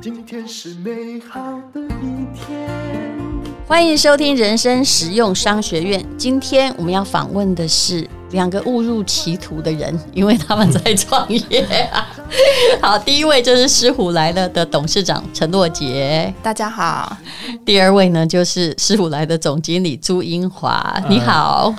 今天是美好的一天。欢迎收听人生实用商学院。今天我们要访问的是两个误入歧途的人，因为他们在创业啊。好，第一位就是狮虎来了的董事长陈洛杰，大家好。第二位呢，就是狮虎来的总经理朱英华，你好。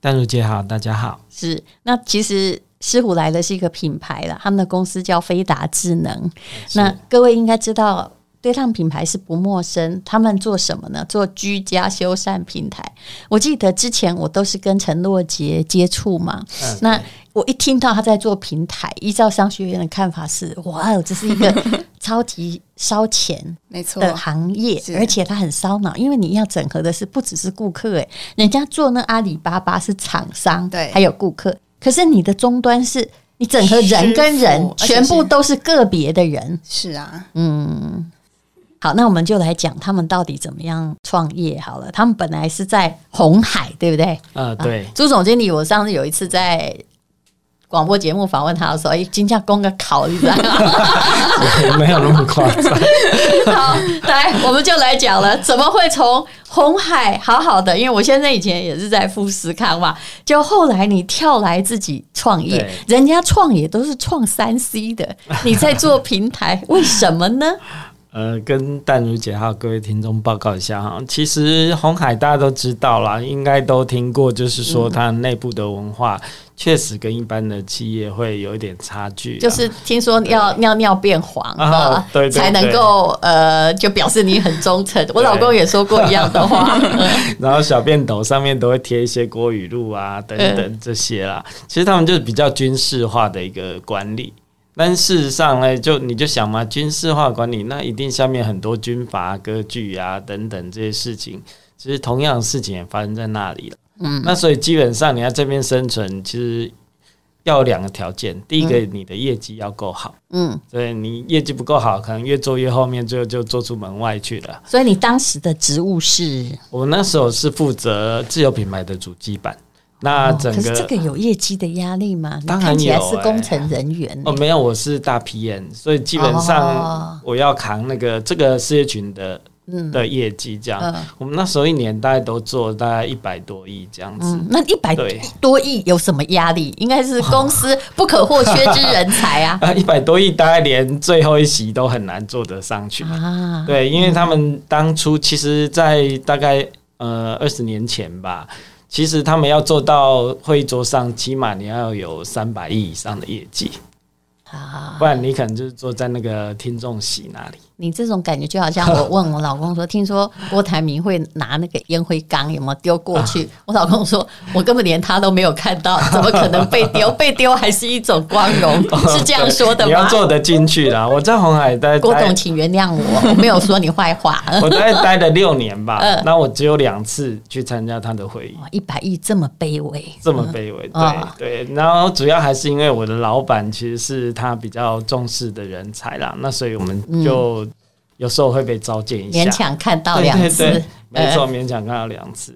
淡如姐好，大家好。是，那其实狮虎来了是一个品牌了，他们的公司叫飞达智能。那各位应该知道。对他们品牌是不陌生，他们做什么呢？做居家修缮平台。我记得之前我都是跟陈洛杰接触嘛，嗯、那我一听到他在做平台，依照商学院的看法是，哇哦，这是一个 超级烧钱没错的行业，而且它很烧脑，因为你要整合的是不只是顾客，诶，人家做那阿里巴巴是厂商，对，还有顾客，可是你的终端是你整个人跟人，全部都是个别的人，是啊，嗯。好，那我们就来讲他们到底怎么样创业好了。他们本来是在红海，对不对？呃，对。朱总经理，我上次有一次在广播节目访问他的时候，哎，金价攻个考，你知道吗？没有那么夸张。好，来，我们就来讲了，怎么会从红海好好的？因为我现在以前也是在富士康嘛，就后来你跳来自己创业，人家创业都是创三 C 的，你在做平台，为什么呢？呃，跟淡如姐还有各位听众报告一下哈，其实红海大家都知道啦，应该都听过，就是说它内部的文化确实跟一般的企业会有一点差距。就是听说要尿尿变黄啊，对，才能够呃，就表示你很忠诚。我老公也说过一样的话。然后小便斗上面都会贴一些国语录啊，等等这些啦。其实他们就是比较军事化的一个管理。但事实上呢，就你就想嘛，军事化管理那一定下面很多军阀割据啊等等这些事情，其实同样的事情也发生在那里了。嗯，那所以基本上你要这边生存，其实要有两个条件，第一个你的业绩要够好。嗯，对，你业绩不够好，可能越做越后面，最后就做出门外去了。所以你当时的职务是？我那时候是负责自有品牌的主机板。那整个、哦、可是这个有业绩的压力吗？当然有、欸，是工程人员哦，没有，我是大 PM，所以基本上我要扛那个这个事业群的、哦、的业绩。这样、嗯，我们那时候一年大概都做大概一百多亿这样子。嗯、那一百多亿有什么压力？应该是公司不可或缺之人才啊！一百多亿大概连最后一席都很难做得上去啊！对，因为他们当初其实，在大概呃二十年前吧。其实他们要做到会议桌上，起码你要有三百亿以上的业绩。不然你可能就是坐在那个听众席那里。你这种感觉就好像我问我老公说，听说郭台铭会拿那个烟灰缸有没有丢过去？我老公说，我根本连他都没有看到，怎么可能被丢？被丢还是一种光荣，是这样说的吗？你要做得进去啦。我在红海待，郭总，请原谅我，我没有说你坏话。我大概待了六年吧，那我只有两次去参加他的会议。一百亿这么卑微，这么卑微，对对。然后主要还是因为我的老板其实是他比较重视的人才啦，那所以我们就。有时候会被召见一下，勉强看到两次，对对对，没错，勉强看到两次。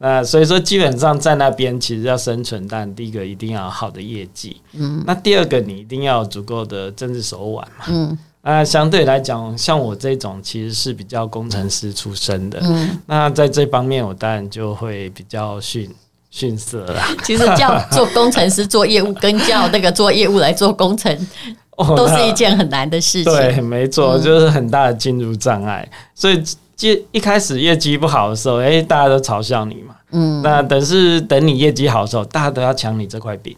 那所以说，基本上在那边其实要生存，但第一个一定要有好的业绩，嗯，那第二个你一定要有足够的政治手腕嘛，嗯，那相对来讲，像我这种其实是比较工程师出身的，嗯，那在这方面我当然就会比较逊逊色啦。其实叫做工程师做业务，跟叫那个做业务来做工程。都是一件很难的事情，对，没错，就是很大的进入障碍。所以，一一开始业绩不好的时候，哎，大家都嘲笑你嘛。嗯，那等是等你业绩好的时候，大家都要抢你这块饼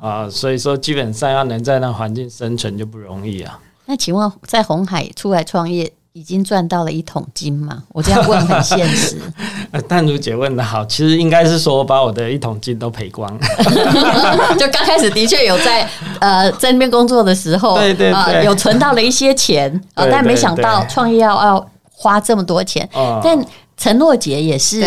啊。所以说，基本上要能在那环境生存就不容易啊。那请问，在红海出来创业？已经赚到了一桶金嘛？我这样问很现实。淡如姐问的好，其实应该是说我把我的一桶金都赔光。就刚开始的确有在呃在那边工作的时候，对对对，呃、有存到了一些钱啊、呃，但没想到创业要要花这么多钱。但陈诺杰也是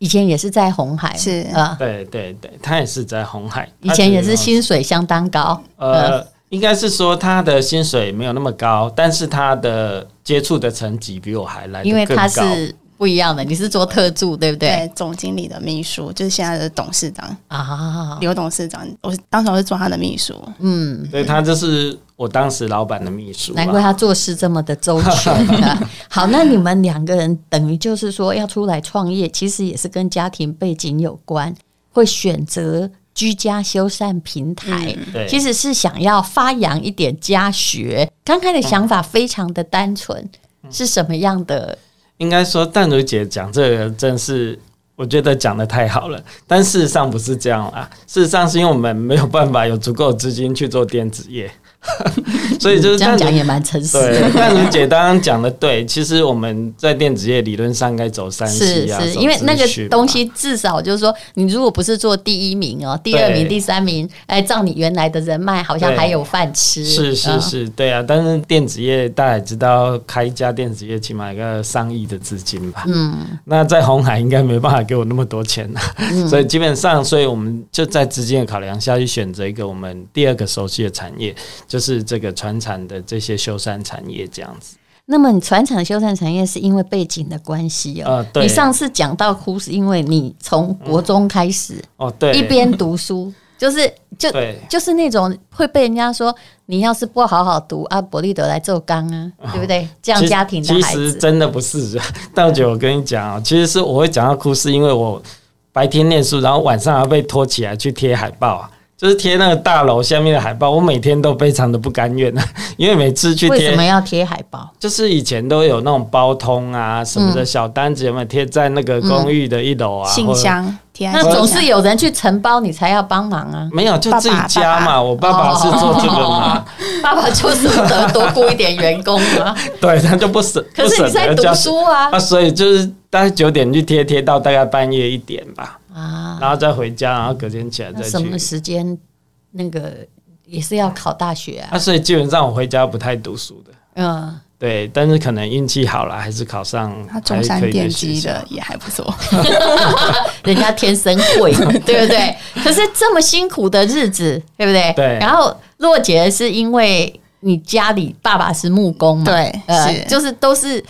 以前也是在红海，是啊，对对对，他也是在红海，以前也是薪水相当高，呃。应该是说他的薪水没有那么高，但是他的接触的层级比我还来得更高。因为他是不一样的，你是做特助对不对？对，总经理的秘书就是现在的董事长啊，刘董事长，我当时我是做他的秘书。嗯，对，他就是我当时老板的秘书，难怪他做事这么的周全啊。好，那你们两个人等于就是说要出来创业，其实也是跟家庭背景有关，会选择。居家修缮平台，嗯、其实是想要发扬一点家学。刚开的想法非常的单纯，嗯、是什么样的？应该说，淡如姐讲这个真是，我觉得讲的太好了。但事实上不是这样啊，事实上是因为我们没有办法有足够资金去做电子业。所以就是这样讲也蛮诚实的。但如姐刚刚讲的对，其实我们在电子业理论上该走三是是因为那个东西至少就是说，你如果不是做第一名哦，第二名、第三名，哎，照你原来的人脉，好像还有饭吃。是是是，对啊。但是电子业大家也知道，开一家电子业起码一个上亿的资金吧。嗯。那在红海应该没办法给我那么多钱啊，嗯、所以基本上，所以我们就在资金的考量下去选择一个我们第二个熟悉的产业。就是这个船产的这些修缮产业这样子。那么，你船产修缮产业是因为背景的关系哦。你上次讲到哭，是因为你从国中开始、嗯、哦，对，一边读书，就是就就是那种会被人家说你要是不好好读啊，伯利德来做钢啊，对不对？这样家庭的孩子其实真的不是。道姐，我跟你讲啊，其实是我会讲到哭，是因为我白天念书，然后晚上要被拖起来去贴海报啊。就是贴那个大楼下面的海报，我每天都非常的不甘愿，因为每次去贴，为什么要贴海报？就是以前都有那种包通啊什么的小单子，有没有贴在那个公寓的一楼啊？信箱贴，那总是有人去承包，你才要帮忙啊？没有，就自己家嘛。我爸爸是做这个嘛，爸爸就是得多雇一点员工嘛。对，他就不舍，可是你在读书啊，啊，所以就是大概九点去贴，贴到大概半夜一点吧。啊，然后再回家，然后隔天起来再去。什么时间？那个也是要考大学啊。啊，所以基本上我回家不太读书的。嗯，对，但是可能运气好了，还是考上。他中山电机的也还不错，人家天生会，对不对？可是这么辛苦的日子，对不对？对。然后若姐是因为你家里爸爸是木工嘛？对，呃，就是都是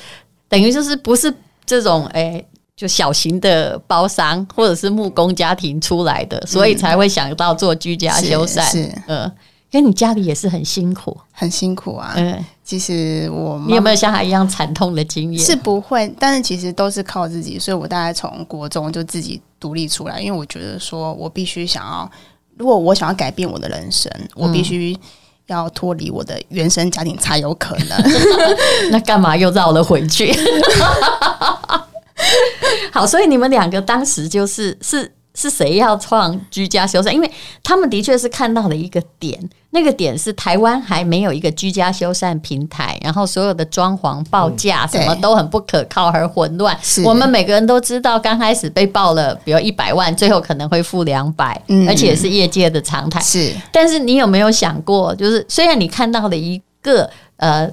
等于就是不是这种哎。就小型的包商或者是木工家庭出来的，所以才会想到做居家修缮。是，嗯，跟你家里也是很辛苦，很辛苦啊。嗯，其实我，你有没有像他一样惨痛的经验？是不会，但是其实都是靠自己。所以我大概从国中就自己独立出来，因为我觉得说我必须想要，如果我想要改变我的人生，我必须要脱离我的原生家庭才有可能。那干嘛又绕了回去？好，所以你们两个当时就是是是谁要创居家修缮？因为他们的确是看到了一个点，那个点是台湾还没有一个居家修缮平台，然后所有的装潢报价什么都很不可靠，而混乱。嗯、我们每个人都知道，刚开始被报了，比如一百万，最后可能会付两百，而且是业界的常态。是，但是你有没有想过，就是虽然你看到了一个呃。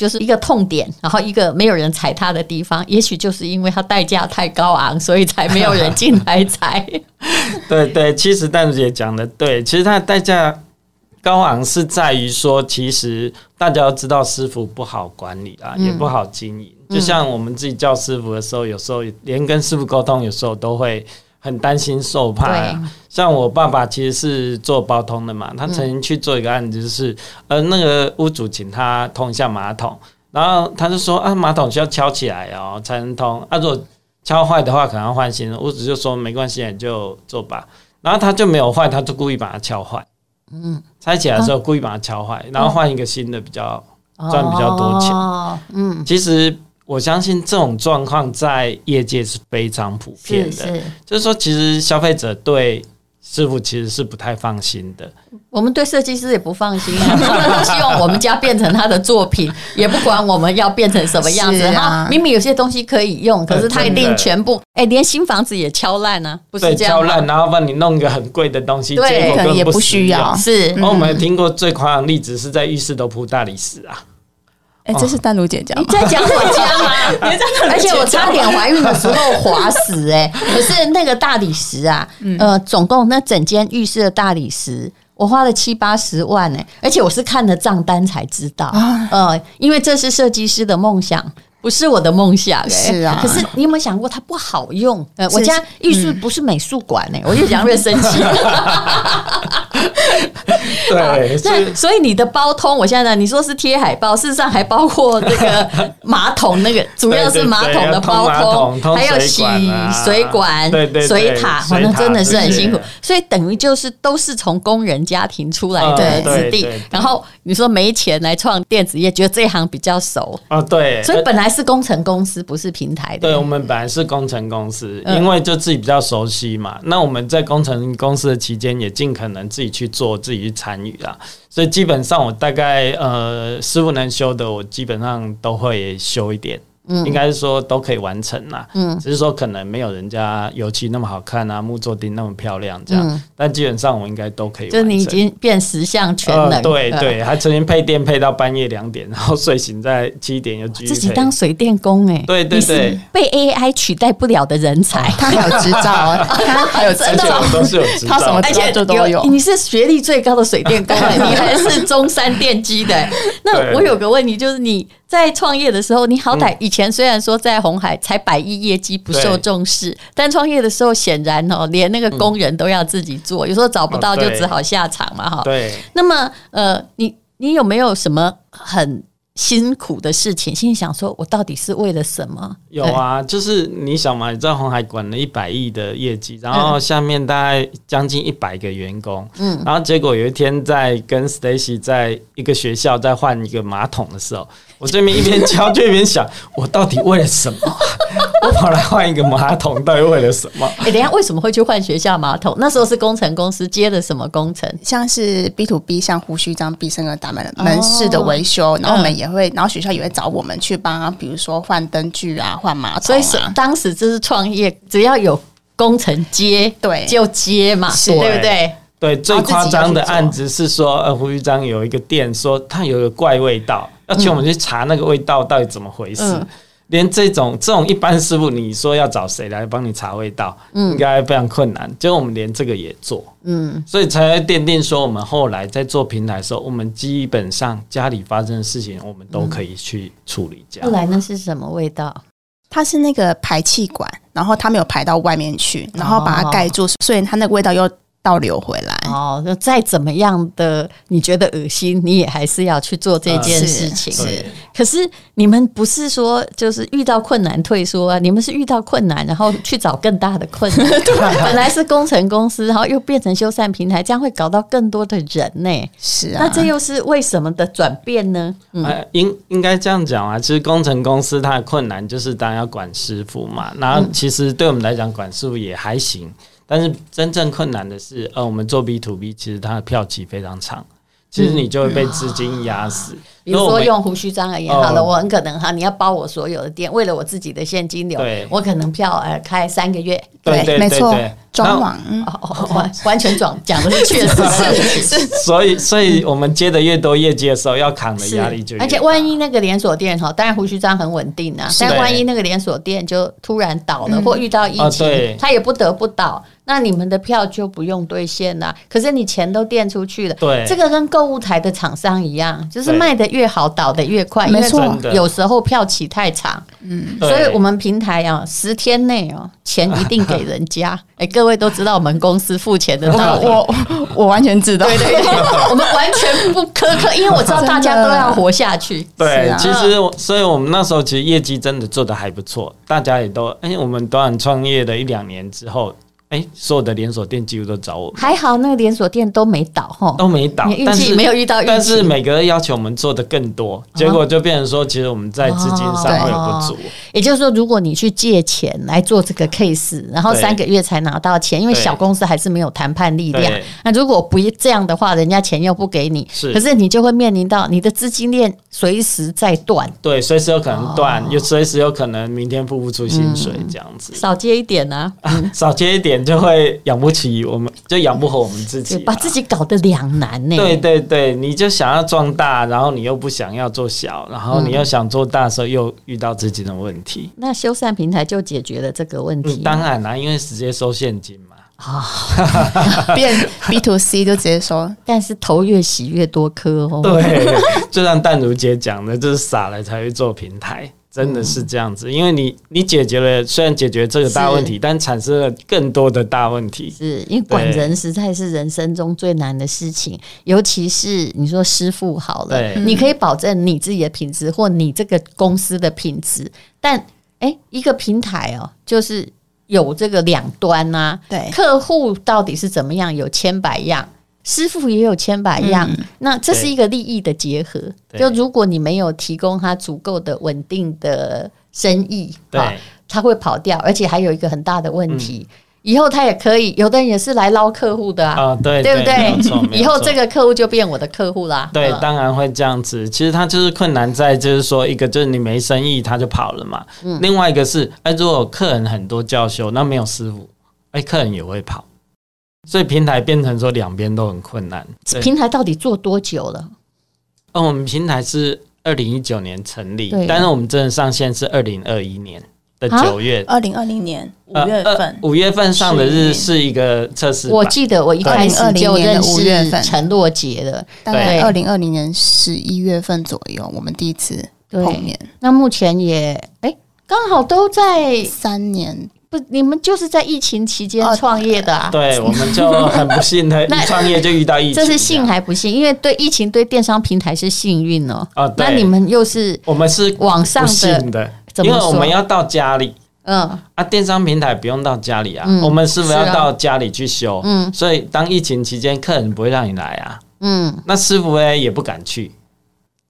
就是一个痛点，然后一个没有人踩它的地方，也许就是因为它代价太高昂，所以才没有人进来踩。对对，其实淡如姐讲的对，其实它的代价高昂是在于说，其实大家要知道师傅不好管理啊，嗯、也不好经营。就像我们自己叫师傅的时候，有时候连跟师傅沟通，有时候都会。很担心受怕，对。像我爸爸其实是做包通的嘛，他曾经去做一个案子，就是、嗯、呃那个屋主请他通一下马桶，然后他就说啊马桶需要敲起来哦才能通，啊如果敲坏的话可能要换新的，屋主就说没关系，你就做吧，然后他就没有坏，他就故意把它敲坏，嗯，拆起来的时候故意把它敲坏，然后换一个新的比较赚、嗯、比较多钱，哦、嗯，其实。我相信这种状况在业界是非常普遍的，是是就是说，其实消费者对师傅其实是不太放心的。我们对设计师也不放心啊，他 们希望我们家变成他的作品，也不管我们要变成什么样子。啊、明明有些东西可以用，可是他一定全部哎、欸，连新房子也敲烂啊，不是这样敲烂，然后帮你弄一个很贵的东西，对结果根本也不需要。是，我们听过最夸张的例子是在浴室都铺大理石啊。哎，这是丹如姐讲，你在讲我家吗？而且我差点怀孕的时候滑死哎！可是那个大理石啊，呃，总共那整间浴室的大理石，我花了七八十万哎！而且我是看了账单才知道，呃，因为这是设计师的梦想，不是我的梦想、欸，是啊。可是你有没有想过，它不好用？呃，我家艺术不是美术馆呢，我越讲越生气。对，那所以你的包通，我现在呢，你说是贴海报，事实上还包括这个 马桶那个，主要是马桶的包通，通还有洗水管、水塔，反正真的是很辛苦。所以等于就是都是从工人家庭出来的子弟，然后你说没钱来创电子业，觉得这一行比较熟啊，对。所以本来是工程公司，不是平台的。对，我们本来是工程公司，因为就自己比较熟悉嘛。那我们在工程公司的期间，也尽可能自己去做，自己去参与啦。所以基本上，我大概呃，师傅能修的，我基本上都会修一点。嗯，应该是说都可以完成啦。嗯，只是说可能没有人家油漆那么好看啊，木作钉那么漂亮这样。嗯、但基本上我应该都可以完成。就你已经变十项全能。呃、对对，还曾经配电配到半夜两点，然后睡醒在七点又继续。自己当水电工哎、欸。对对对。被 AI 取代不了的人才，哦、他还有执照啊，他还有执照，都是有执照，他什么而且都有。你是学历最高的水电工、欸，你还是中山电机的、欸。那我有个问题，就是你在创业的时候，你好歹以前虽然说在红海才百亿业绩不受重视，但创业的时候显然哦，连那个工人都要自己做，有时候找不到就只好下场嘛哈。对。那么呃，你你有没有什么很辛苦的事情？心里想说，我到底是为了什么？有啊，就是你想嘛，你在红海管了一百亿的业绩，然后下面大概将近一百个员工，嗯，然后结果有一天在跟 Stacy 在一个学校在换一个马桶的时候。我这边一边敲就一边想，我到底为了什么？我跑来换一个马桶，到底为了什么？哎、欸，等一下为什么会去换学校马桶？那时候是工程公司接的什么工程？像是 B to B，像胡须章必胜的大门门市的维修，然后我们也会，然后学校也会找我们去帮，比如说换灯具啊，换马桶、啊。所以是当时就是创业，只要有工程接，对，就接嘛，对不对？对，最夸张的案子是说，呃，胡玉章有一个店说他有一个怪味道。要请我们去查那个味道到底怎么回事，嗯、连这种这种一般师傅，你说要找谁来帮你查味道，嗯、应该非常困难。结果我们连这个也做，嗯，所以才会奠定说，我们后来在做平台的时候，我们基本上家里发生的事情，我们都可以去处理。这样，后来那是什么味道？它是那个排气管，然后它没有排到外面去，然后把它盖住，哦、所以它那个味道又。倒流回来哦，就再怎么样的你觉得恶心，你也还是要去做这件事情。是，是，可是你们不是说就是遇到困难退缩啊？你们是遇到困难，然后去找更大的困难。对，本来是工程公司，然后又变成修缮平台，这样会搞到更多的人呢。是啊，那这又是为什么的转变呢？嗯，应应该这样讲啊。其实工程公司它的困难就是当然要管师傅嘛。然后其实对我们来讲，管师傅也还行。但是真正困难的是，呃，我们做 B to B，其实它的票期非常长，其实你就会被资金压死。嗯比如说用胡须章而言，好了，我很可能哈，你要包我所有的店，为了我自己的现金流，我可能票呃开三个月，对，没错，装网，完完全装讲的是确实 是，所以所以我们接的越多业绩的时候，要扛的压力就越大，而且万一那个连锁店哈，当然胡须章很稳定啊，但万一那个连锁店就突然倒了或遇到疫情，他也不得不倒，那你们的票就不用兑现了，可是你钱都垫出去了，对，这个跟购物台的厂商一样，就是卖的越。好倒得越快，没错。有时候票期太长，嗯，所以我们平台啊，十天内哦，钱一定给人家。哎，各位都知道我们公司付钱的道理，我我完全知道，对对对，我们完全不苛刻，因为我知道大家都要活下去。对，其实，所以我们那时候其实业绩真的做得还不错，大家也都，哎，我们短短创业的一两年之后。哎，所有的连锁店几乎都找我。还好那个连锁店都没倒哈，都没倒，运气没有遇到运气。但是每个人要求我们做的更多，结果就变成说，其实我们在资金上会有不足。也就是说，如果你去借钱来做这个 case，然后三个月才拿到钱，因为小公司还是没有谈判力量。那如果不这样的话，人家钱又不给你，可是你就会面临到你的资金链随时在断。对，随时有可能断，又随时有可能明天付不出薪水这样子。少接一点呢，少接一点。就会养不起，我们就养不活我们自己，把自己搞得两难呢。对对对，你就想要壮大，然后你又不想要做小，然后你又想做大的时候又遇到自己的问题。嗯、那修缮平台就解决了这个问题。当然啦，因为直接收现金嘛。啊，变 B to C 就直接收，但是头越洗越多颗哦。对，就像淡如姐讲的，就是傻了才会做平台。真的是这样子，因为你你解决了，虽然解决这个大问题，但产生了更多的大问题。是因为管人实在是人生中最难的事情，尤其是你说师傅好了，你可以保证你自己的品质或你这个公司的品质，但哎、欸，一个平台哦，就是有这个两端呐、啊，对，客户到底是怎么样，有千百样。师傅也有千百样，嗯、那这是一个利益的结合。就如果你没有提供他足够的稳定的生意，对，他会跑掉，而且还有一个很大的问题，嗯、以后他也可以，有的人也是来捞客户的啊，哦、对，对不对？对以后这个客户就变我的客户啦。对，嗯、当然会这样子。其实他就是困难在，就是说，一个就是你没生意，他就跑了嘛。嗯、另外一个是，哎，如果客人很多叫修，那没有师傅，哎，客人也会跑。所以平台变成说两边都很困难。平台到底做多久了？哦，我们平台是二零一九年成立，但是我们真的上线是二零二一年的九月。二零二零年五月份，五月份上的日是一个测试。我记得我一开始就认识陈若杰的，大概二零二零年十一月份左右，我们第一次碰面。那目前也哎，刚好都在三年。不，你们就是在疫情期间创业的啊？对，我们就很不幸的，一创业就遇到疫情。这是幸还不幸？因为对疫情对电商平台是幸运哦。啊，那你们又是我们是网上的，因为我们要到家里。嗯啊，电商平台不用到家里啊，我们师傅要到家里去修。嗯，所以当疫情期间，客人不会让你来啊。嗯，那师傅呢也不敢去。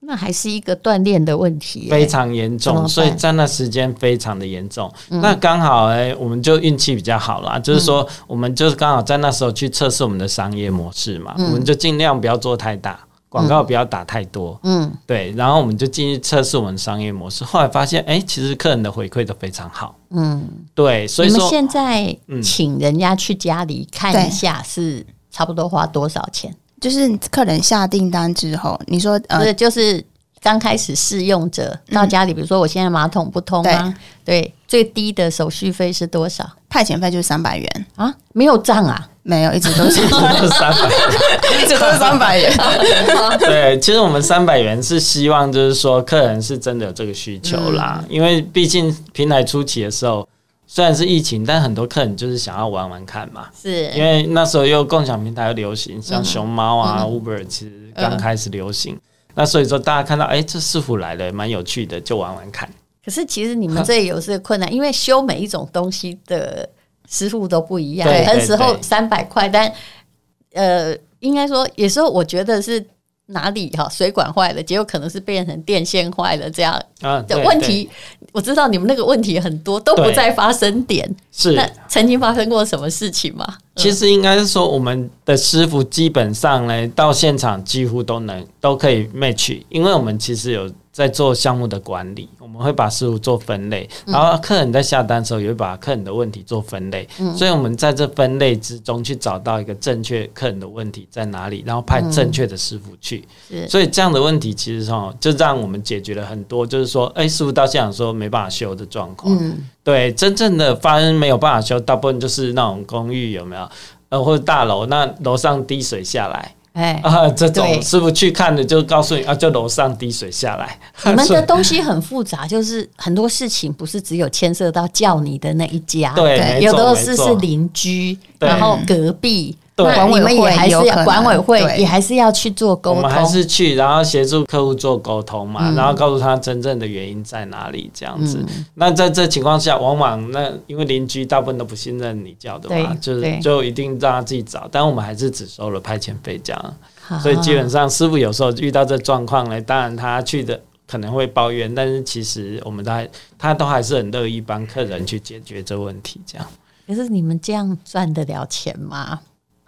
那还是一个锻炼的问题，非常严重，所以在那时间非常的严重。嗯、那刚好哎，我们就运气比较好啦，嗯、就是说我们就是刚好在那时候去测试我们的商业模式嘛，嗯、我们就尽量不要做太大广告，不要打太多，嗯，对，然后我们就进去测试我们商业模式，后来发现哎，其实客人的回馈都非常好，嗯，对，所以说你们现在请人家去家里看一下是差不多花多少钱？就是客人下订单之后，你说呃，就是刚开始试用者到家里，比如说我现在马桶不通啊，对，最低的手续费是多少？派遣费就是三百元啊，没有涨啊，没有，一直都是 三百，一直都是三百元。对，其实我们三百元是希望就是说客人是真的有这个需求啦，因为毕竟平台初期的时候。虽然是疫情，但很多客人就是想要玩玩看嘛。是，因为那时候又共享平台又流行，像熊猫啊、嗯、Uber 其实刚开始流行。嗯、那所以说大家看到，哎、欸，这师傅来了，蛮有趣的，就玩玩看。可是其实你们这里有这个困难，因为修每一种东西的师傅都不一样。对，很时候三百块，但呃，应该说有时候我觉得是。哪里哈水管坏了，结果可能是变成电线坏了这样的问题。我知道你们那个问题很多都不在发生点，是那曾经发生过什么事情吗？其实应该是说，我们的师傅基本上呢，到现场几乎都能都可以 match，因为我们其实有。在做项目的管理，我们会把师傅做分类，然后客人在下单的时候也会把客人的问题做分类，嗯、所以我们在这分类之中去找到一个正确客人的问题在哪里，然后派正确的师傅去。嗯、所以这样的问题其实哦就让我们解决了很多，就是说，哎，师傅到现场说没办法修的状况。嗯、对，真正的发生没有办法修，大部分就是那种公寓有没有，呃，或者大楼，那楼上滴水下来。哎啊，这种师傅去看的就告诉你啊，就楼上滴水下来。你们的东西很复杂，就是很多事情不是只有牵涉到叫你的那一家，对，有的是是邻居，然后隔壁。管委会也还是要管委会也还是要去做沟通，我们还是去，然后协助客户做沟通嘛，然后告诉他真正的原因在哪里，这样子。那在这情况下，往往那因为邻居大部分都不信任你叫的嘛，就是就一定让他自己找，但我们还是只收了派遣费这样。所以基本上师傅有时候遇到这状况呢，当然他去的可能会抱怨，但是其实我们他他都还是很乐意帮客人去解决这问题这样。可是你们这样赚得了钱吗？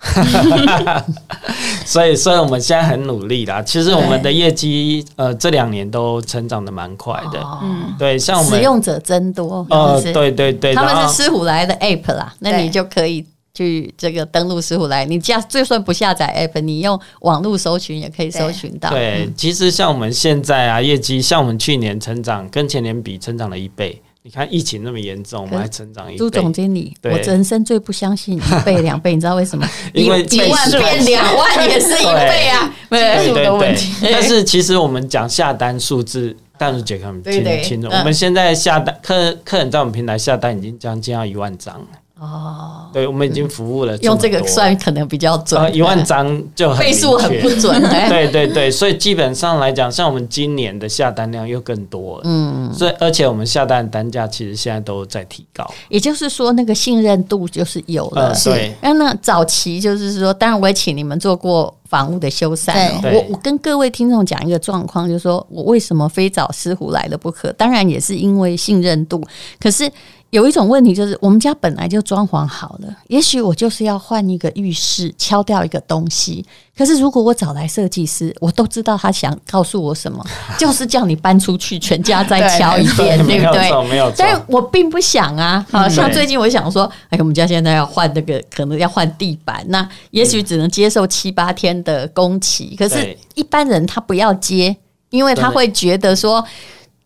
所以，所以我们现在很努力啦。其实我们的业绩，呃，这两年都成长的蛮快的。嗯，对，像我们使用者增多。呃，对对对，他们是师傅来的 app 啦，那你就可以去这个登录师傅来。你下就算不下载 app，你用网络搜寻也可以搜寻到。对，其实像我们现在啊，业绩像我们去年成长跟前年比成长了一倍。你看疫情那么严重，我们还成长一倍。朱总经理，我人生最不相信一倍两倍，你知道为什么？因为一万变两万也是一倍啊，对对对对。但是其实我们讲下单数字，淡如姐可能听得清楚。我们现在下单客客人在我们平台下单已经将近要一万张了。哦，对，我们已经服务了。用这个算可能比较准，一万张就很倍数很不准。对对对，所以基本上来讲，像我们今年的下单量又更多了。嗯，所以而且我们下单的单价其实现在都在提高。也就是说，那个信任度就是有了。对。那那早期就是说，当然我也请你们做过房屋的修缮。我我跟各位听众讲一个状况，就是说我为什么非找师傅来了不可？当然也是因为信任度。可是。有一种问题就是，我们家本来就装潢好了，也许我就是要换一个浴室，敲掉一个东西。可是如果我找来设计师，我都知道他想告诉我什么，就是叫你搬出去，全家再敲一遍，对，对不对？没有错。但是我并不想啊，好像最近我想说，哎，我们家现在要换那个，可能要换地板，那也许只能接受七八天的工期。可是，一般人他不要接，因为他会觉得说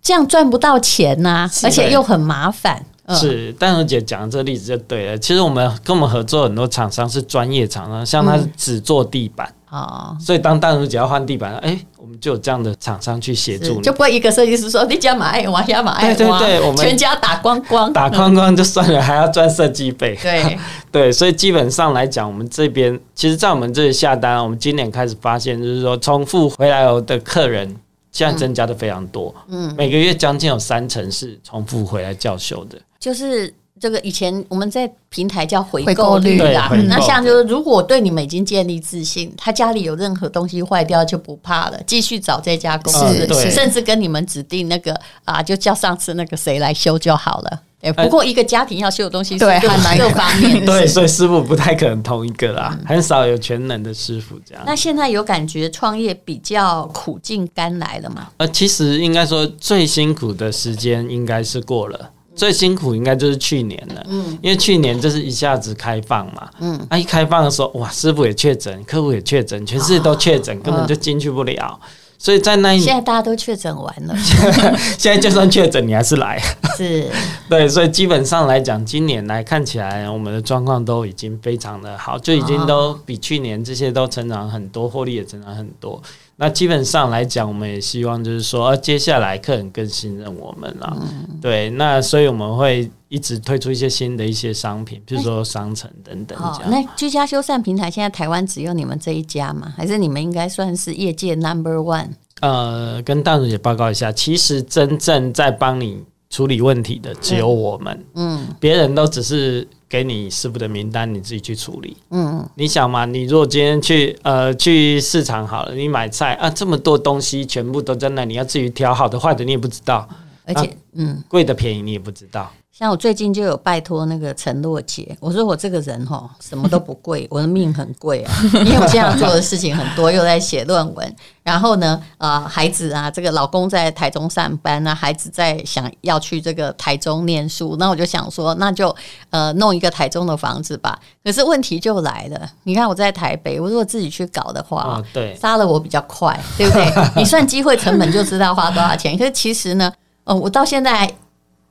这样赚不到钱呐、啊，而且又很麻烦。是，淡如姐讲的这个例子就对了。其实我们跟我们合作很多厂商是专业厂商，像他是只做地板啊，嗯、所以当淡如姐要换地板，哎、欸，我们就有这样的厂商去协助你，就不会一个设计师说你家买爱，我家买爱，对对对，我们全家打光光，打光光就算了，还要赚设计费。对。对，所以基本上来讲，我们这边其实，在我们这里下单，我们今年开始发现，就是说重复回来的客人现在增加的非常多，嗯，每个月将近有三成是重复回来叫修的。就是这个以前我们在平台叫回购率啦，那像就是如果对你们已经建立自信，他家里有任何东西坏掉就不怕了，继续找这家公司，甚至跟你们指定那个啊，就叫上次那个谁来修就好了。哎，不过一个家庭要修的东西，对，还各方面，对，所以师傅不太可能同一个啦，很少有全能的师傅这样。那现在有感觉创业比较苦尽甘来了吗？呃，其实应该说最辛苦的时间应该是过了。最辛苦应该就是去年了，嗯，因为去年就是一下子开放嘛，嗯，那、啊、一开放的时候，哇，师傅也确诊，客户也确诊，全世界都确诊，哦、根本就进去不了，所以在那一年，现在大家都确诊完了，现在就算确诊，你还是来，是，对，所以基本上来讲，今年来看起来，我们的状况都已经非常的好，就已经都比去年这些都成长很多，获利也成长很多。那基本上来讲，我们也希望就是说，接下来客人更信任我们了。嗯、对，那所以我们会一直推出一些新的一些商品，比如说商城等等。好，那居家修缮平台现在台湾只有你们这一家吗？还是你们应该算是业界 number one？呃，跟淡如姐报告一下，其实真正在帮你处理问题的只有我们。嗯，别人都只是。给你师傅的名单，你自己去处理。嗯，你想嘛，你如果今天去呃去市场好了，你买菜啊，这么多东西全部都在那，你要自己挑好的坏的，你也不知道。而且，啊、嗯，贵的便宜你也不知道。像我最近就有拜托那个陈洛姐，我说我这个人哈什么都不贵，我的命很贵啊，因为我现在做的事情很多，又在写论文，然后呢，呃，孩子啊，这个老公在台中上班啊，孩子在想要去这个台中念书，那我就想说，那就呃弄一个台中的房子吧。可是问题就来了，你看我在台北，我如果自己去搞的话，哦、对，杀了我比较快，对不对？你算机会成本就知道花多少钱。可是其实呢，呃，我到现在。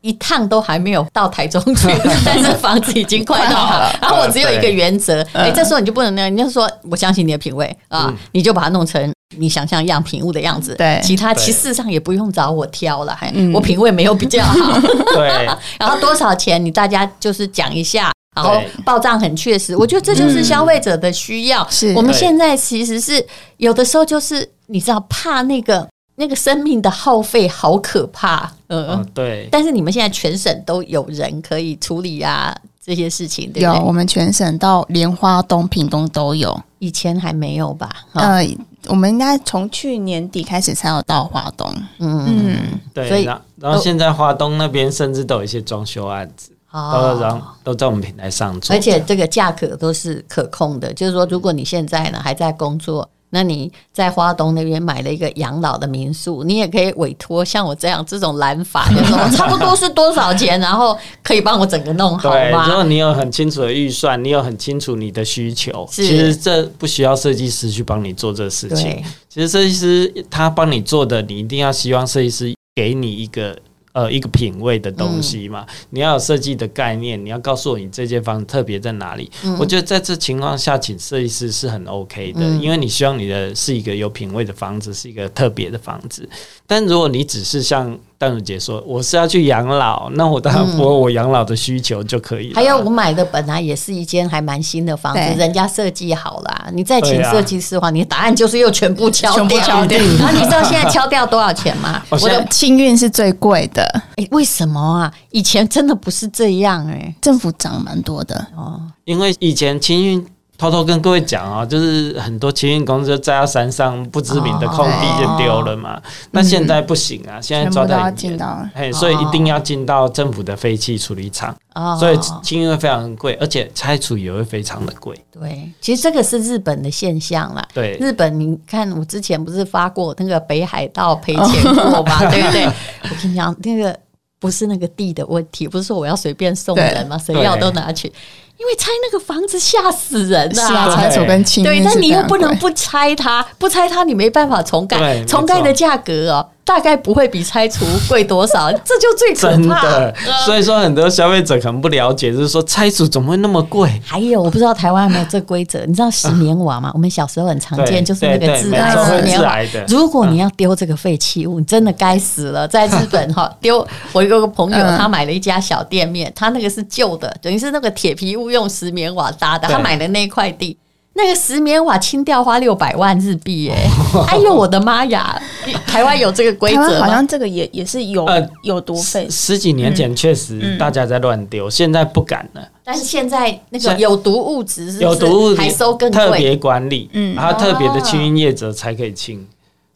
一趟都还没有到台中去，但是房子已经快到了。然后我只有一个原则，哎，这时候你就不能那样，你就说我相信你的品味啊，你就把它弄成你想象样品物的样子。对，其他其实上也不用找我挑了，还我品味没有比较好。对，然后多少钱你大家就是讲一下，然后报账很确实，我觉得这就是消费者的需要。是我们现在其实是有的时候就是你知道怕那个。那个生命的耗费好可怕，嗯、哦，对。但是你们现在全省都有人可以处理啊，这些事情，对不对？有，我们全省到莲花东、屏东都有，以前还没有吧？呃，我们应该从去年底开始才有到花东，嗯嗯，对。所以，然后现在花东那边甚至都有一些装修案子，哦，都然后都在我们平台上做，而且这个价格都是可控的。就是说，如果你现在呢还在工作。那你在花东那边买了一个养老的民宿，你也可以委托像我这样这种懒法，就 说差不多是多少钱，然后可以帮我整个弄好吗？如果你有很清楚的预算，你有很清楚你的需求，其实这不需要设计师去帮你做这事情。对其实设计师他帮你做的，你一定要希望设计师给你一个呃一个品味的东西嘛，嗯、你要有设计的概念，你要告诉我你这间房子特别在哪里。嗯、我觉得在这情况下，请设计师是很 OK 的，嗯、因为你希望你的是一个有品味的房子，是一个特别的房子。但如果你只是像淡如姐说，我是要去养老，那我当然符合我养老的需求就可以了。还有我买的本来也是一间还蛮新的房子，人家设计好了，你再请设计师的话，你的答案就是又全部敲掉。敲掉。然后你知道现在敲掉多少钱吗？我的清运是最贵的。哎，为什么啊？以前真的不是这样哎，政府涨蛮多的哦。因为以前清运。偷偷跟各位讲啊，就是很多清运公司就在到山上不知名的空地就丢了嘛。那现在不行啊，现在抓到严，哎，所以一定要进到政府的废弃处理厂。所以清运会非常贵，而且拆除也会非常的贵。对，其实这个是日本的现象啦。对，日本你看，我之前不是发过那个北海道赔钱过吗？对不对？我跟你讲，那个不是那个地的问题，不是说我要随便送人嘛，谁要都拿去。因为拆那个房子吓死人呐、啊！拆除跟清运，对，但你又不能不拆它，不拆它你没办法重盖，重盖的价格哦。大概不会比拆除贵多少，这就最可怕。真的，所以说很多消费者可能不了解，就是说拆除怎么会那么贵？还有，我不知道台湾有没有这规则？你知道石棉瓦吗？我们小时候很常见，就是那个致癌石棉瓦。如果你要丢这个废弃物，你真的该死了。在日本哈，丢我有个朋友，他买了一家小店面，他那个是旧的，等于是那个铁皮屋用石棉瓦搭的，他买的那一块地。那个石棉瓦清掉花六百万日币，哎，哎呦我的妈呀！台湾有这个规则，好像这个也也是有呃有毒废。十几年前确实大家在乱丢，现在不敢了。但是现在那个有毒物质是有毒物质还收更贵，特别管理，嗯，然后特别的清运业者才可以清。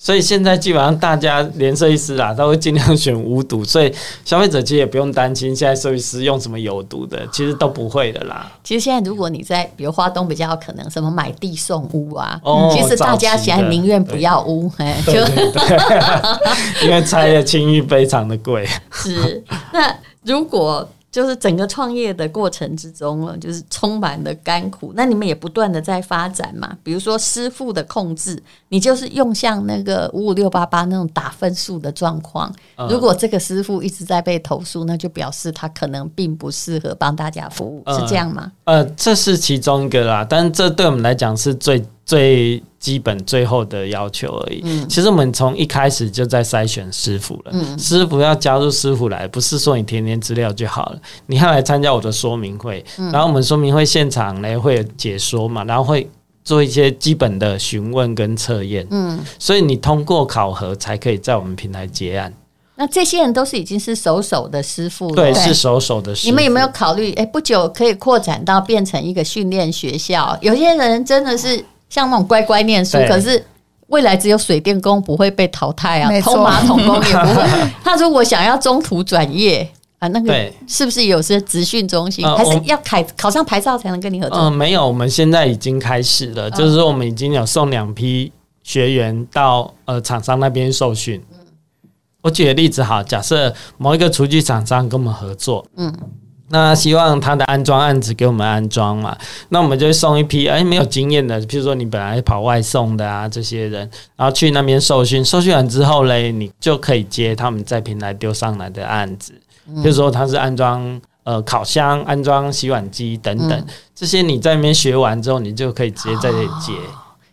所以现在基本上大家连设计师啊都会尽量选无毒，所以消费者其实也不用担心现在设计师用什么有毒的，其实都不会的啦。其实现在如果你在比如花东比较有可能什么买地送屋啊，哦、其实大家现在宁愿不要屋，就 因为拆的清玉非常的贵。是，那如果。就是整个创业的过程之中了，就是充满了甘苦。那你们也不断的在发展嘛，比如说师傅的控制，你就是用像那个五五六八八那种打分数的状况。如果这个师傅一直在被投诉，那就表示他可能并不适合帮大家服务，是这样吗？呃，这是其中一个啦，但这对我们来讲是最最。基本最后的要求而已。嗯，其实我们从一开始就在筛选师傅了。嗯，师傅要加入师傅来，不是说你填填资料就好了，你要来参加我的说明会。嗯，然后我们说明会现场呢会有解说嘛，然后会做一些基本的询问跟测验。嗯，所以你通过考核才可以在我们平台结案。那这些人都是已经是熟手的师傅了。对，是熟手的师傅。你们有没有考虑？哎，不久可以扩展到变成一个训练学校？有些人真的是。像那种乖乖念书，可是未来只有水电工不会被淘汰啊，通马桶工也不会。他如果想要中途转业啊，那个是不是有些职训中心，还是要考考上牌照才能跟你合作？嗯，没有，我们现在已经开始了，就是说我们已经有送两批学员到呃厂商那边受训。我举个例子哈，假设某一个厨具厂商跟我们合作，嗯。那希望他的安装案子给我们安装嘛？那我们就会送一批哎没有经验的，譬如说你本来跑外送的啊这些人，然后去那边受训，受训完之后嘞，你就可以接他们在平台丢上来的案子，譬如说他是安装呃烤箱、安装洗碗机等等这些，你在那边学完之后，你就可以直接在这里接。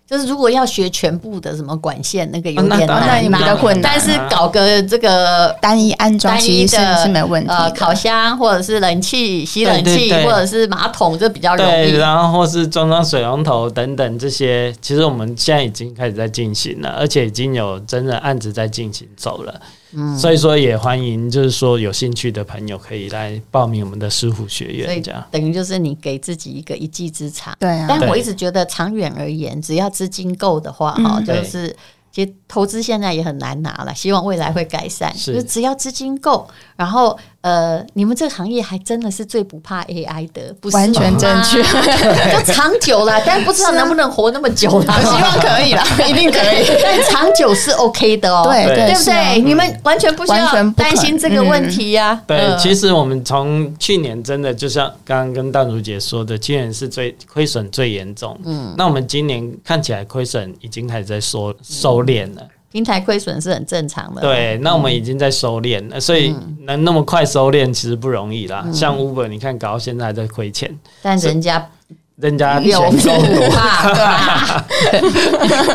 就是如果要学全部的什么管线，那个有点难，比较困难。但是搞个这个单一安装，其实是是没问题。呃，烤箱或者是冷气、吸冷气，或者是马桶，这比较容易。对，然后或是装装水龙头等等这些，其实我们现在已经开始在进行了，而且已经有真的案子在进行走了。嗯，所以说也欢迎，就是说有兴趣的朋友可以来报名我们的师傅学院，这样。等于就是你给自己一个一技之长。对啊，但我一直觉得长远而言，只要资金够的话，哈、嗯，就是。其实投资现在也很难拿了，希望未来会改善。是，就只要资金够，然后呃，你们这个行业还真的是最不怕 AI 的，不是完全正确，就长久了，但不知道能不能活那么久了。希望可以啦，一定可以。但长久是 OK 的哦，对对不对？你们完全不需要担心这个问题呀。对，其实我们从去年真的就像刚刚跟淡如姐说的，去年是最亏损最严重。嗯，那我们今年看起来亏损已经开始在收收。练了，平台亏损是很正常的。对，那我们已经在收敛了，所以能那么快收敛其实不容易啦。像 Uber，你看搞到现在还在亏钱，但人家。人家钱够多，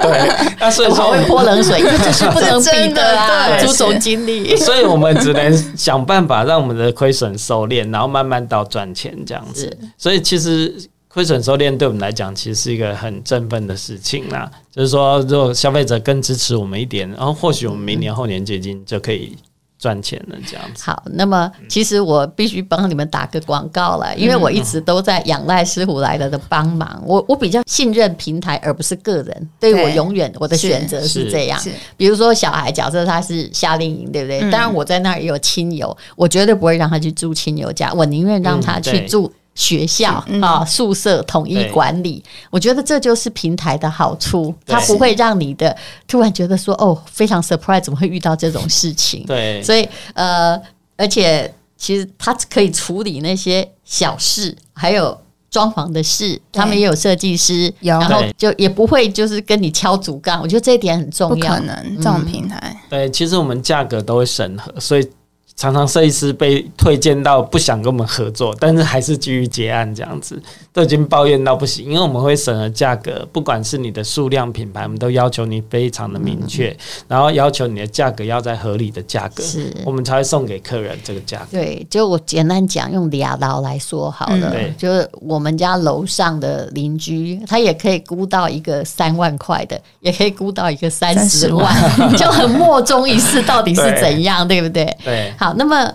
对，那所以说会泼冷水，这是不能比的啊，朱总经理。所以我们只能想办法让我们的亏损收敛，然后慢慢到赚钱这样子。所以其实亏损收敛对我们来讲，其实是一个很振奋的事情啦。就是说，如果消费者更支持我们一点，然后或许我们明年后年接近就可以。赚钱了这样子。好，那么其实我必须帮你们打个广告了，因为我一直都在仰赖师傅来了的帮忙。我我比较信任平台，而不是个人。对我永远我的选择是这样。比如说小孩，假设他是夏令营，对不对？当然我在那儿也有亲友，我绝对不会让他去住亲友家，我宁愿让他去住。学校啊，宿舍统一管理，我觉得这就是平台的好处，它不会让你的突然觉得说哦，非常 surprise，怎么会遇到这种事情？对，所以呃，而且其实它可以处理那些小事，还有装潢的事，他们也有设计师，然后就也不会就是跟你敲竹杠，我觉得这一点很重要。不可能这种平台，对，其实我们价格都会审核，所以。常常设计师被推荐到不想跟我们合作，但是还是继续结案这样子，都已经抱怨到不行。因为我们会审核价格，不管是你的数量品牌，我们都要求你非常的明确，然后要求你的价格要在合理的价格，是我们才会送给客人这个价格。对，就我简单讲，用俩刀来说好了，嗯、就是我们家楼上的邻居，他也可以估到一个三万块的，也可以估到一个三十万，就很莫衷一是，到底是怎样，对，对不对？对。好，那么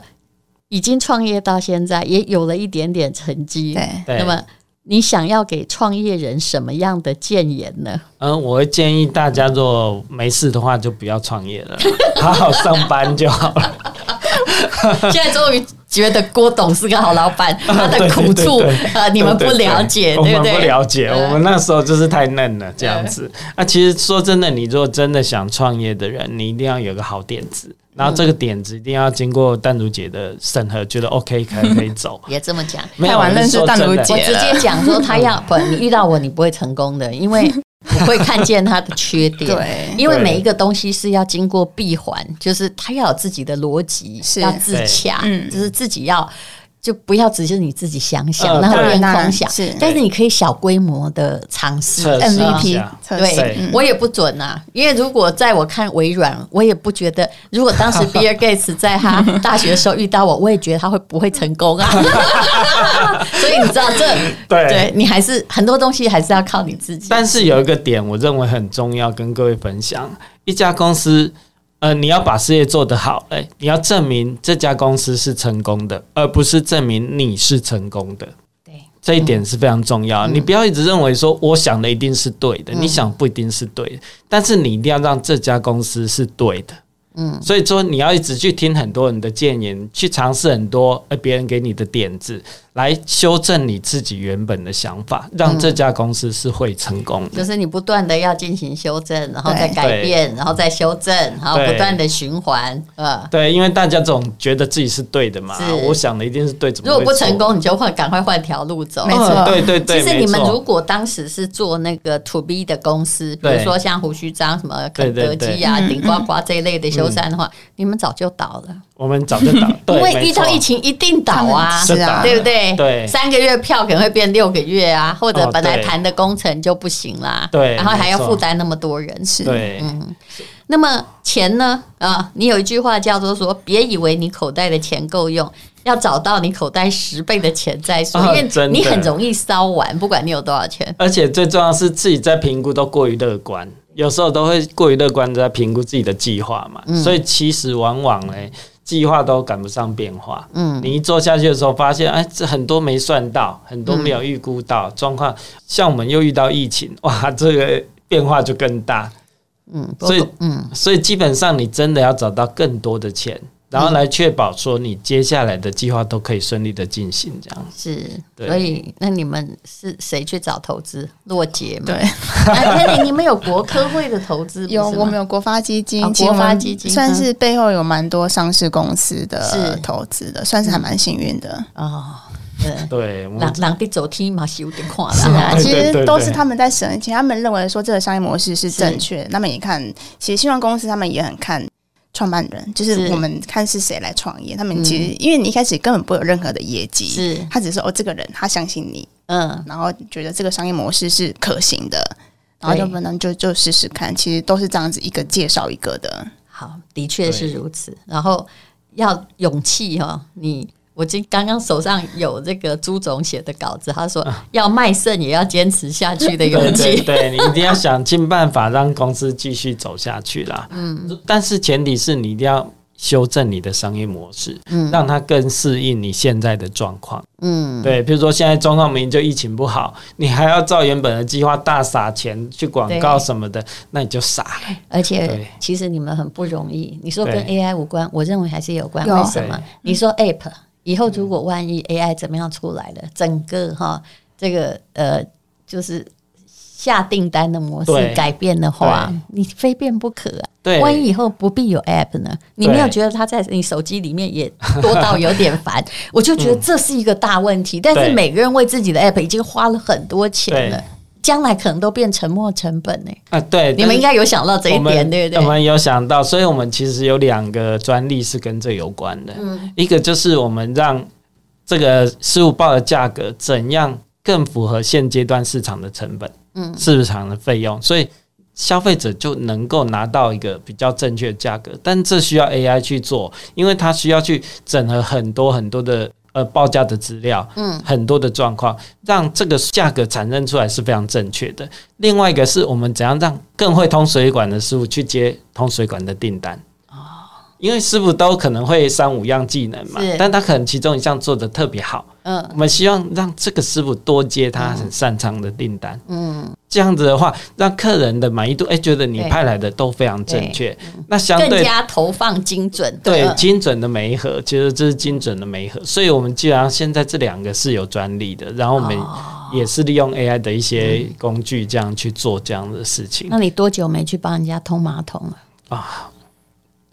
已经创业到现在，也有了一点点成绩。对，那么你想要给创业人什么样的建言呢？嗯，我会建议大家，如果没事的话，就不要创业了，好好上班就好了。现在终于觉得郭董是个好老板，他的苦处呃，你们不了解，对不对？我们不了解，我们那时候就是太嫩了，这样子。那其实说真的，你如果真的想创业的人，你一定要有个好点子。然后这个点子一定要经过淡如姐的审核，觉得 OK 可以可以走。也这么讲，太晚认识淡如姐，我直接讲说他要不，你遇到我你不会成功的，因为我会看见他的缺点。对，因为每一个东西是要经过闭环，就是他要有自己的逻辑，要自洽，就是自己要。就不要只是你自己想想，然后别人空想。是，但是你可以小规模的尝试 MVP。对，我也不准啊，因为如果在我看微软，我也不觉得。如果当时 比尔盖茨在他大学的时候遇到我，我也觉得他会不会成功啊。所以你知道这，对，对你还是很多东西还是要靠你自己。但是有一个点，我认为很重要，跟各位分享：一家公司。呃，你要把事业做得好，哎，你要证明这家公司是成功的，而不是证明你是成功的。对，这一点是非常重要。嗯，你不要一直认为说我想的一定是对的，嗯，你想不一定是对的，但是你一定要让这家公司是对的。嗯，所以说你要一直去听很多人的建言，去尝试很多呃别人给你的点子。来修正你自己原本的想法，让这家公司是会成功的。就是你不断的要进行修正，然后再改变，然后再修正，然后不断的循环。呃，对，因为大家总觉得自己是对的嘛。我想的一定是对。怎么？如果不成功，你就换，赶快换条路走。没错，对对对。其实你们如果当时是做那个 to B 的公司，比如说像胡须张、什么肯德基啊、顶呱呱这一类的修缮的话，你们早就倒了。我们早就倒，因为遇到疫情一定倒啊，是啊，对不对？对，三个月票可能会变六个月啊，或者本来谈的工程就不行啦，对，然后还要负担那么多人，是，对，嗯。那么钱呢？啊，你有一句话叫做说，别以为你口袋的钱够用，要找到你口袋十倍的钱再说，因为你很容易烧完，不管你有多少钱。而且最重要是自己在评估都过于乐观。有时候都会过于乐观，在评估自己的计划嘛，嗯、所以其实往往呢，计划都赶不上变化。嗯，你一做下去的时候，发现哎，这很多没算到，很多没有预估到状况。嗯、像我们又遇到疫情，哇，这个变化就更大。嗯，所以嗯，所以基本上你真的要找到更多的钱。然后来确保说你接下来的计划都可以顺利的进行，这样是。所以那你们是谁去找投资？洛杰吗？对。哎，你你们有国科会的投资？有，我们有国发基金，国发基金算是背后有蛮多上市公司的投资的，算是还蛮幸运的。哦，嗯，对，让让地走天嘛是有点快是啊，其实对对对都是他们在审，其实他们认为说这个商业模式是正确的。他们也看，其实新创公司他们也很看创办人，就是是我们看是谁来创业。他们其实因为你一开始根本不会有任何的业绩，是他只是哦这个人他相信你，嗯，然后觉得这个商业模式是可行的，然后就对不能就就试试看。其实都是这样子一个介绍一个的。好，的确是如此。然后要勇气哈，你我今刚刚手上有这个朱总写的稿子，他说要卖肾也要坚持下去的勇对对气。对，你一定要想尽办法让公司继续走下去啦。嗯，但是前提是你一定要修正你的商业模式，嗯，让它更适应你现在的状况。嗯，对，比如说现在中创明就疫情不好，你还要照原本的计划大撒钱去广告什么的，那你就傻了。而且其实你们很不容易。你说跟 AI 无关，我认为还是有关。有为什么？你说 App 以后如果万一 AI 怎么样出来了，整个哈这个呃就是下订单的模式改变的话，你非变不可啊。对，万一以后不必有 App 呢？你没有觉得它在你手机里面也多到有点烦？我就觉得这是一个大问题。但是每个人为自己的 App 已经花了很多钱了对，将来可能都变沉没成本呢、啊，对，你们应该有想到这一点，对不对？我们有想到，所以我们其实有两个专利是跟这有关的。嗯一个就是我们让这个事务报的价格怎样更符合现阶段市场的成本，嗯，市场的费用，所以消费者就能够拿到一个比较正确的价格。但这需要 AI 去做，因为它需要去整合很多很多的呃报价的资料，嗯，很多的状况，让这个价格产生出来是非常正确的。另外一个是我们怎样让更会通水管的师傅去接通水管的订单。因为师傅都可能会三五样技能嘛，但他可能其中一项做得特别好。嗯我们希望让这个师傅多接他很擅长的订单。嗯，这样子的话，让客人的满意度，哎，觉得你派来的都非常正确。那相对更加投放精准，嗯对精准的媒合，其实这是精准的媒合。所以我们既然现在这两个是有专利的，然后我们也是利用 AI 的一些工具，这样去做这样的事情那你多久没去帮人家通马桶了？啊。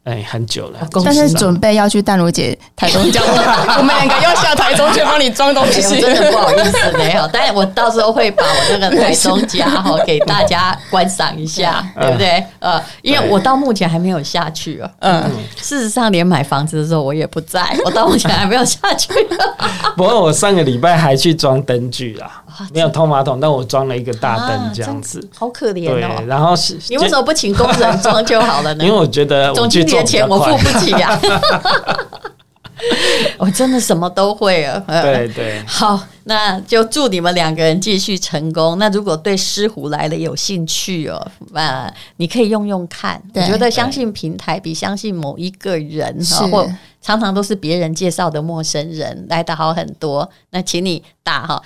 哎，很久了，但是准备要去淡如姐台中教 我，我们两个要下台中去帮你装东哎西呦，。真的不好意思，没有。但是我到时候会把我那个台中家哈给大家观赏一下，对不对？呃，因为我到目前还没有下去哦。嗯，事实上，连买房子的时候我也不在，我到目前还没有下去。不过我上个礼拜还去装灯具啦，没有通马桶，但我装了一个大灯这样子。啊好可怜对，哦！然后是你为什么不请工人装就好了呢？因为我觉得总经理的钱我付不起呀、我真的什么都会啊。呃对对，好，那就祝你们两个人继续成功。那如果对狮虎来了有兴趣哦，那你可以用用看。我对觉得相信平台比相信某一个人是哈，或常常都是别人介绍的陌生人来的好很多。那请你打哈，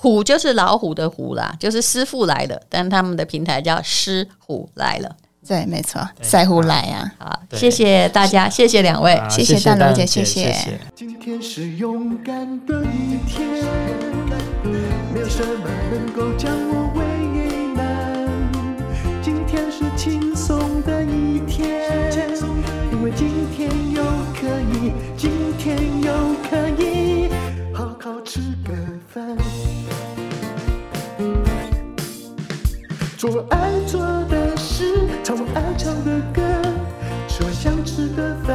虎就是老虎的虎啦，就是师傅来了，但他们的平台叫狮虎来了。对，没错，赛虎来啊！好，谢谢大家，谢谢两位。啊谢谢大龙姐谢谢谢谢。今天是勇敢的一天，没有什么能够将我为难。今天是轻松的一天，因为今天做我爱做的事，唱我爱唱的歌，吃我想吃的饭，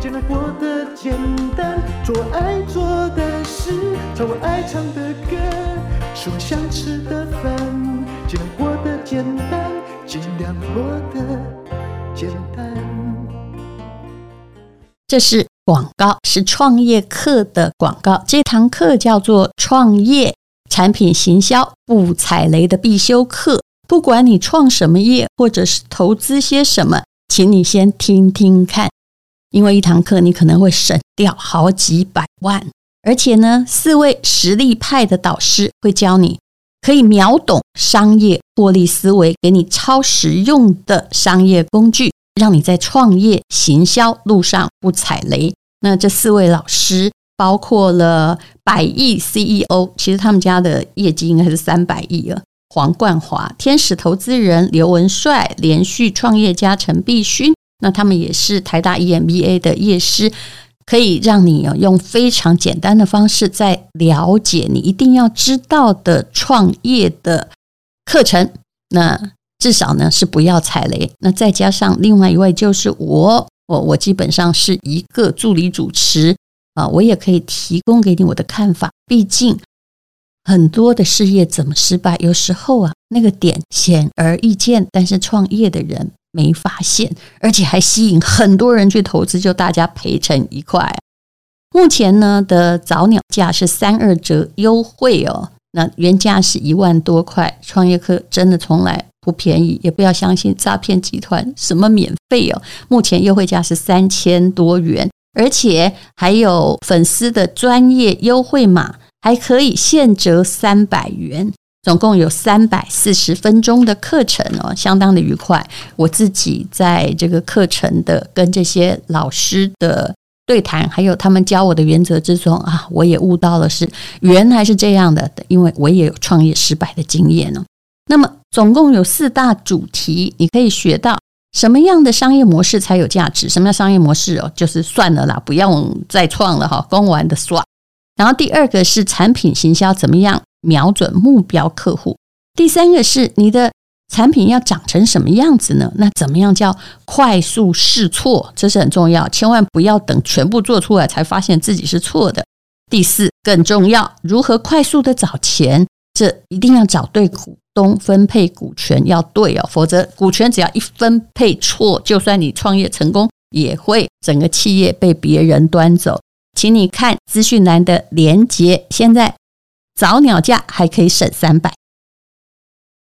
尽量过得简单。做我爱做的事，唱我爱唱的歌，吃我想吃的饭，尽量过得简单，尽量过得简单。这是广告，是创业课的广告。这堂课叫做创业产品行销不踩雷的必修课。不管你创什么业，或者是投资些什么，请你先听听看，因为一堂课你可能会省掉好几百万。而且呢，四位实力派的导师会教你可以秒懂商业获利思维，给你超实用的商业工具。让你在创业行销路上不踩雷。那这四位老师包括了百亿 CEO，其实他们家的业绩应该是三百亿了。黄冠华、天使投资人刘文帅、连续创业家陈必勋，那他们也是台大 EMBA 的业师。可以让你用非常简单的方式，在了解你一定要知道的创业的课程。那至少呢是不要踩雷。那再加上另外一位就是我，我我基本上是一个助理主持啊，我也可以提供给你我的看法。毕竟很多的事业怎么失败，有时候啊那个点显而易见，但是创业的人。没发现，而且还吸引很多人去投资，就大家赔成一块。目前呢的早鸟价是三二折优惠哦，那原价是一万多块。创业课真的从来不便宜，也不要相信诈骗集团什么免费哦。目前优惠价是三千多元，而且还有粉丝的专业优惠码，还可以现折三百元。总共有三百四十分钟的课程哦，相当的愉快。我自己在这个课程的跟这些老师的对谈，还有他们教我的原则之中啊，我也悟到了是原来是这样的，因为我也有创业失败的经验呢。那么总共有四大主题，你可以学到什么样的商业模式才有价值？什么样商业模式哦？就是算了啦，不用再创了哈，公完的算。然后第二个是产品行销怎么样？瞄准目标客户。第三个是你的产品要长成什么样子呢？那怎么样叫快速试错？这是很重要，千万不要等全部做出来才发现自己是错的。第四更重要，如何快速的找钱？这一定要找对股东，分配股权要对哦，否则股权只要一分配错，就算你创业成功，也会整个企业被别人端走。请你看资讯栏的连接，现在。早鸟价还可以省三百，